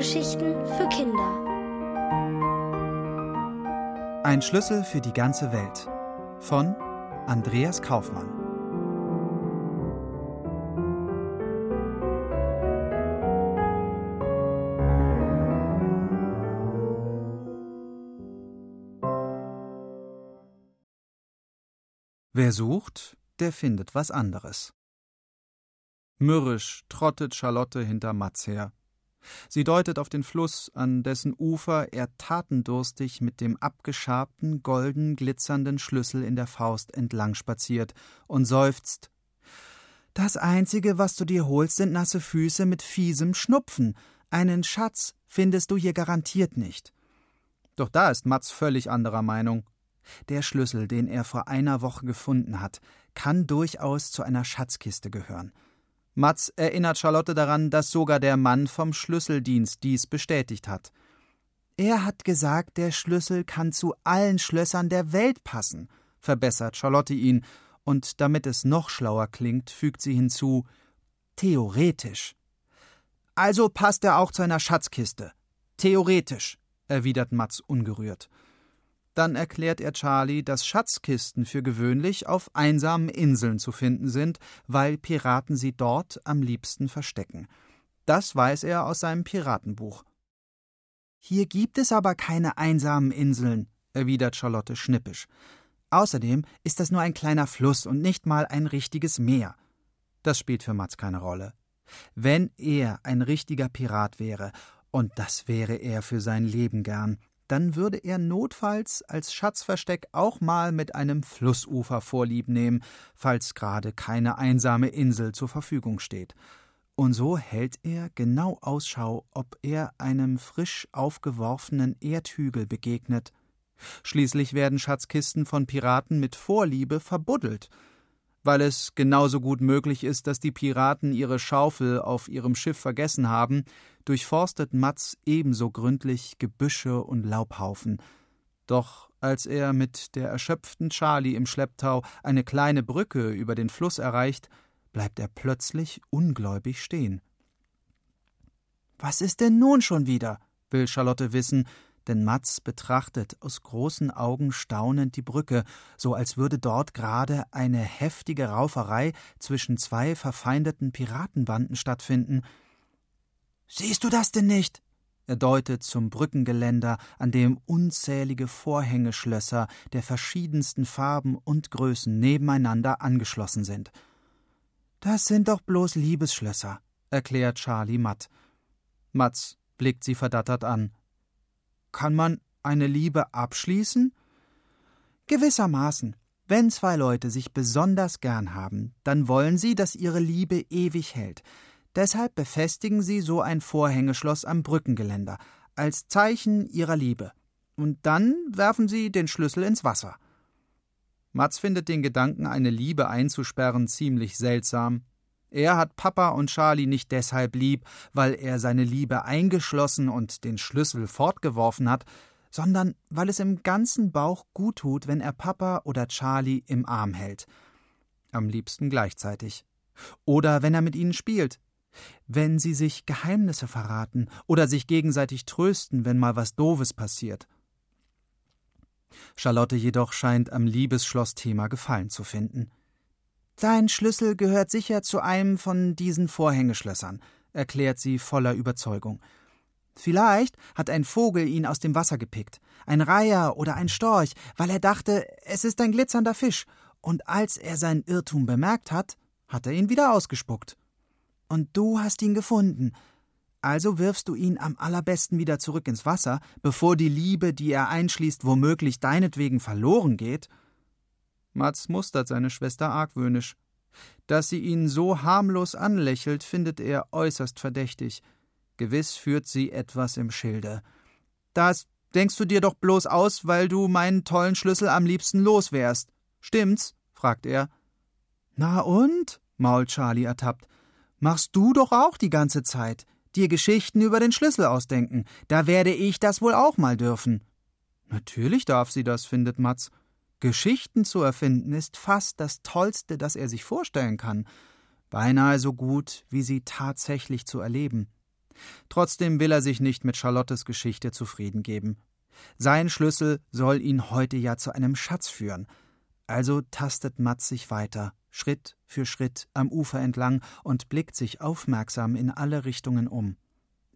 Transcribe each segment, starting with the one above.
Hörgeschichten für Kinder. Ein Schlüssel für die ganze Welt von Andreas Kaufmann. Wer sucht, der findet was anderes. Mürrisch trottet Charlotte hinter Mats her. Sie deutet auf den Fluss, an dessen Ufer er tatendurstig mit dem abgeschabten, golden glitzernden Schlüssel in der Faust entlang spaziert und seufzt. Das Einzige, was du dir holst, sind nasse Füße mit fiesem Schnupfen. Einen Schatz findest du hier garantiert nicht. Doch da ist Mats völlig anderer Meinung. Der Schlüssel, den er vor einer Woche gefunden hat, kann durchaus zu einer Schatzkiste gehören. Mats erinnert Charlotte daran, dass sogar der Mann vom Schlüsseldienst dies bestätigt hat. Er hat gesagt, der Schlüssel kann zu allen Schlössern der Welt passen, verbessert Charlotte ihn, und damit es noch schlauer klingt, fügt sie hinzu theoretisch. Also passt er auch zu einer Schatzkiste. Theoretisch, erwidert Mats ungerührt. Dann erklärt er Charlie, dass Schatzkisten für gewöhnlich auf einsamen Inseln zu finden sind, weil Piraten sie dort am liebsten verstecken. Das weiß er aus seinem Piratenbuch. Hier gibt es aber keine einsamen Inseln, erwidert Charlotte schnippisch. Außerdem ist das nur ein kleiner Fluss und nicht mal ein richtiges Meer. Das spielt für Mats keine Rolle. Wenn er ein richtiger Pirat wäre, und das wäre er für sein Leben gern, dann würde er notfalls als Schatzversteck auch mal mit einem Flussufer vorlieb nehmen, falls gerade keine einsame Insel zur Verfügung steht. Und so hält er genau Ausschau, ob er einem frisch aufgeworfenen Erdhügel begegnet. Schließlich werden Schatzkisten von Piraten mit Vorliebe verbuddelt, weil es genauso gut möglich ist, dass die Piraten ihre Schaufel auf ihrem Schiff vergessen haben, durchforstet Mats ebenso gründlich Gebüsche und Laubhaufen. Doch als er mit der erschöpften Charlie im Schlepptau eine kleine Brücke über den Fluss erreicht, bleibt er plötzlich ungläubig stehen. Was ist denn nun schon wieder? will Charlotte wissen, denn Mats betrachtet aus großen Augen staunend die Brücke, so als würde dort gerade eine heftige Rauferei zwischen zwei verfeindeten Piratenbanden stattfinden. Siehst du das denn nicht? Er deutet zum Brückengeländer, an dem unzählige Vorhängeschlösser der verschiedensten Farben und Größen nebeneinander angeschlossen sind. Das sind doch bloß Liebesschlösser, erklärt Charlie matt. Mats blickt sie verdattert an. Kann man eine Liebe abschließen? Gewissermaßen. Wenn zwei Leute sich besonders gern haben, dann wollen sie, dass ihre Liebe ewig hält. Deshalb befestigen sie so ein Vorhängeschloss am Brückengeländer, als Zeichen ihrer Liebe. Und dann werfen sie den Schlüssel ins Wasser. Mats findet den Gedanken, eine Liebe einzusperren, ziemlich seltsam. Er hat Papa und Charlie nicht deshalb lieb, weil er seine Liebe eingeschlossen und den Schlüssel fortgeworfen hat, sondern weil es im ganzen Bauch gut tut, wenn er Papa oder Charlie im Arm hält. Am liebsten gleichzeitig. Oder wenn er mit ihnen spielt. Wenn sie sich Geheimnisse verraten oder sich gegenseitig trösten, wenn mal was Doofes passiert. Charlotte jedoch scheint am Liebesschlossthema Gefallen zu finden. Dein Schlüssel gehört sicher zu einem von diesen Vorhängeschlössern, erklärt sie voller Überzeugung. Vielleicht hat ein Vogel ihn aus dem Wasser gepickt, ein Reiher oder ein Storch, weil er dachte, es ist ein glitzernder Fisch, und als er seinen Irrtum bemerkt hat, hat er ihn wieder ausgespuckt. Und du hast ihn gefunden, also wirfst du ihn am allerbesten wieder zurück ins Wasser, bevor die Liebe, die er einschließt, womöglich deinetwegen verloren geht? Mats mustert seine Schwester argwöhnisch. Dass sie ihn so harmlos anlächelt, findet er äußerst verdächtig. Gewiss führt sie etwas im Schilde. Das denkst du dir doch bloß aus, weil du meinen tollen Schlüssel am liebsten los wärst. Stimmt's? fragt er. Na und? mault Charlie ertappt. Machst du doch auch die ganze Zeit. Dir Geschichten über den Schlüssel ausdenken. Da werde ich das wohl auch mal dürfen. Natürlich darf sie das, findet Mats. Geschichten zu erfinden ist fast das Tollste, das er sich vorstellen kann, beinahe so gut, wie sie tatsächlich zu erleben. Trotzdem will er sich nicht mit Charlottes Geschichte zufrieden geben. Sein Schlüssel soll ihn heute ja zu einem Schatz führen. Also tastet Mats sich weiter, Schritt für Schritt am Ufer entlang und blickt sich aufmerksam in alle Richtungen um.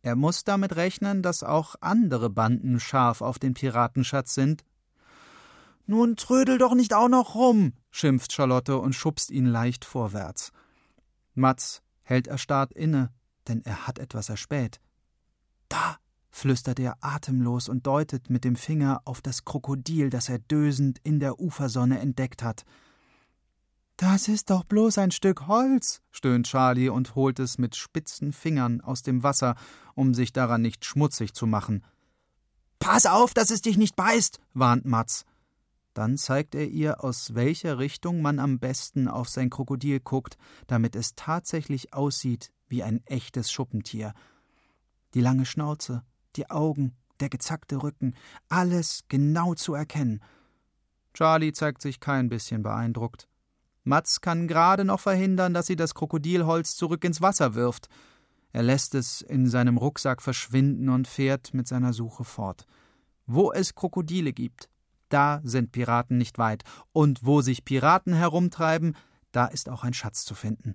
Er muss damit rechnen, dass auch andere Banden scharf auf den Piratenschatz sind. Nun trödel doch nicht auch noch rum, schimpft Charlotte und schubst ihn leicht vorwärts. Mats hält erstarrt inne, denn er hat etwas erspäht. Da, flüstert er atemlos und deutet mit dem Finger auf das Krokodil, das er dösend in der Ufersonne entdeckt hat. Das ist doch bloß ein Stück Holz, stöhnt Charlie und holt es mit spitzen Fingern aus dem Wasser, um sich daran nicht schmutzig zu machen. Pass auf, dass es dich nicht beißt, warnt Mats. Dann zeigt er ihr, aus welcher Richtung man am besten auf sein Krokodil guckt, damit es tatsächlich aussieht wie ein echtes Schuppentier. Die lange Schnauze, die Augen, der gezackte Rücken, alles genau zu erkennen. Charlie zeigt sich kein bisschen beeindruckt. Mats kann gerade noch verhindern, dass sie das Krokodilholz zurück ins Wasser wirft. Er lässt es in seinem Rucksack verschwinden und fährt mit seiner Suche fort. Wo es Krokodile gibt, da sind Piraten nicht weit, und wo sich Piraten herumtreiben, da ist auch ein Schatz zu finden.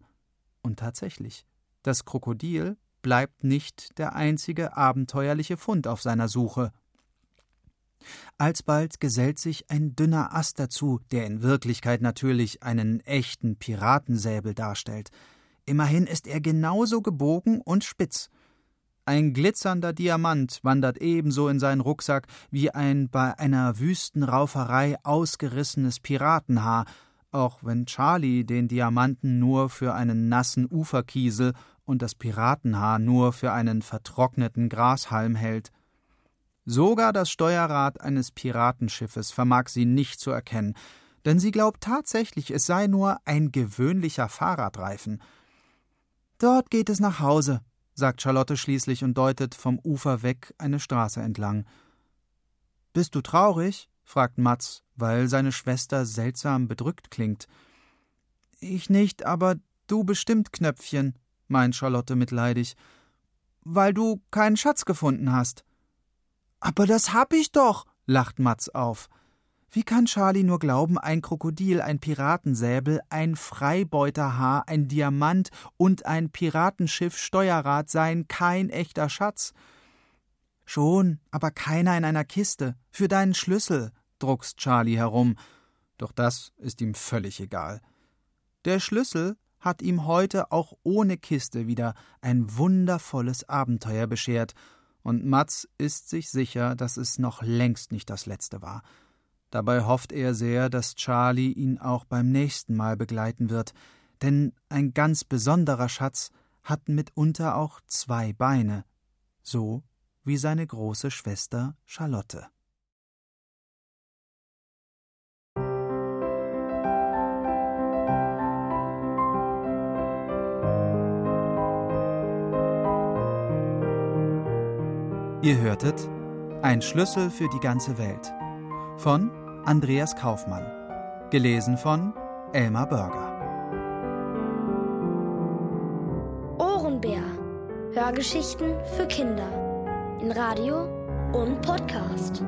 Und tatsächlich, das Krokodil bleibt nicht der einzige abenteuerliche Fund auf seiner Suche. Alsbald gesellt sich ein dünner Ast dazu, der in Wirklichkeit natürlich einen echten Piratensäbel darstellt. Immerhin ist er genauso gebogen und spitz. Ein glitzernder Diamant wandert ebenso in seinen Rucksack wie ein bei einer Wüstenrauferei ausgerissenes Piratenhaar, auch wenn Charlie den Diamanten nur für einen nassen Uferkiesel und das Piratenhaar nur für einen vertrockneten Grashalm hält. Sogar das Steuerrad eines Piratenschiffes vermag sie nicht zu erkennen, denn sie glaubt tatsächlich, es sei nur ein gewöhnlicher Fahrradreifen. Dort geht es nach Hause, sagt Charlotte schließlich und deutet vom Ufer weg eine Straße entlang. Bist du traurig? fragt Mats, weil seine Schwester seltsam bedrückt klingt. Ich nicht, aber du bestimmt, Knöpfchen, meint Charlotte mitleidig. Weil du keinen Schatz gefunden hast. Aber das hab ich doch, lacht Mats auf. Wie kann Charlie nur glauben, ein Krokodil, ein Piratensäbel, ein Freibeuterhaar, ein Diamant und ein Piratenschiff Steuerrad seien kein echter Schatz? Schon, aber keiner in einer Kiste. Für deinen Schlüssel, druckst Charlie herum. Doch das ist ihm völlig egal. Der Schlüssel hat ihm heute auch ohne Kiste wieder ein wundervolles Abenteuer beschert, und Mats ist sich sicher, dass es noch längst nicht das letzte war. Dabei hofft er sehr, dass Charlie ihn auch beim nächsten Mal begleiten wird, denn ein ganz besonderer Schatz hat mitunter auch zwei Beine, so wie seine große Schwester Charlotte. Ihr hörtet Ein Schlüssel für die ganze Welt von Andreas Kaufmann. Gelesen von Elmar Börger. Ohrenbär. Hörgeschichten für Kinder. In Radio und Podcast.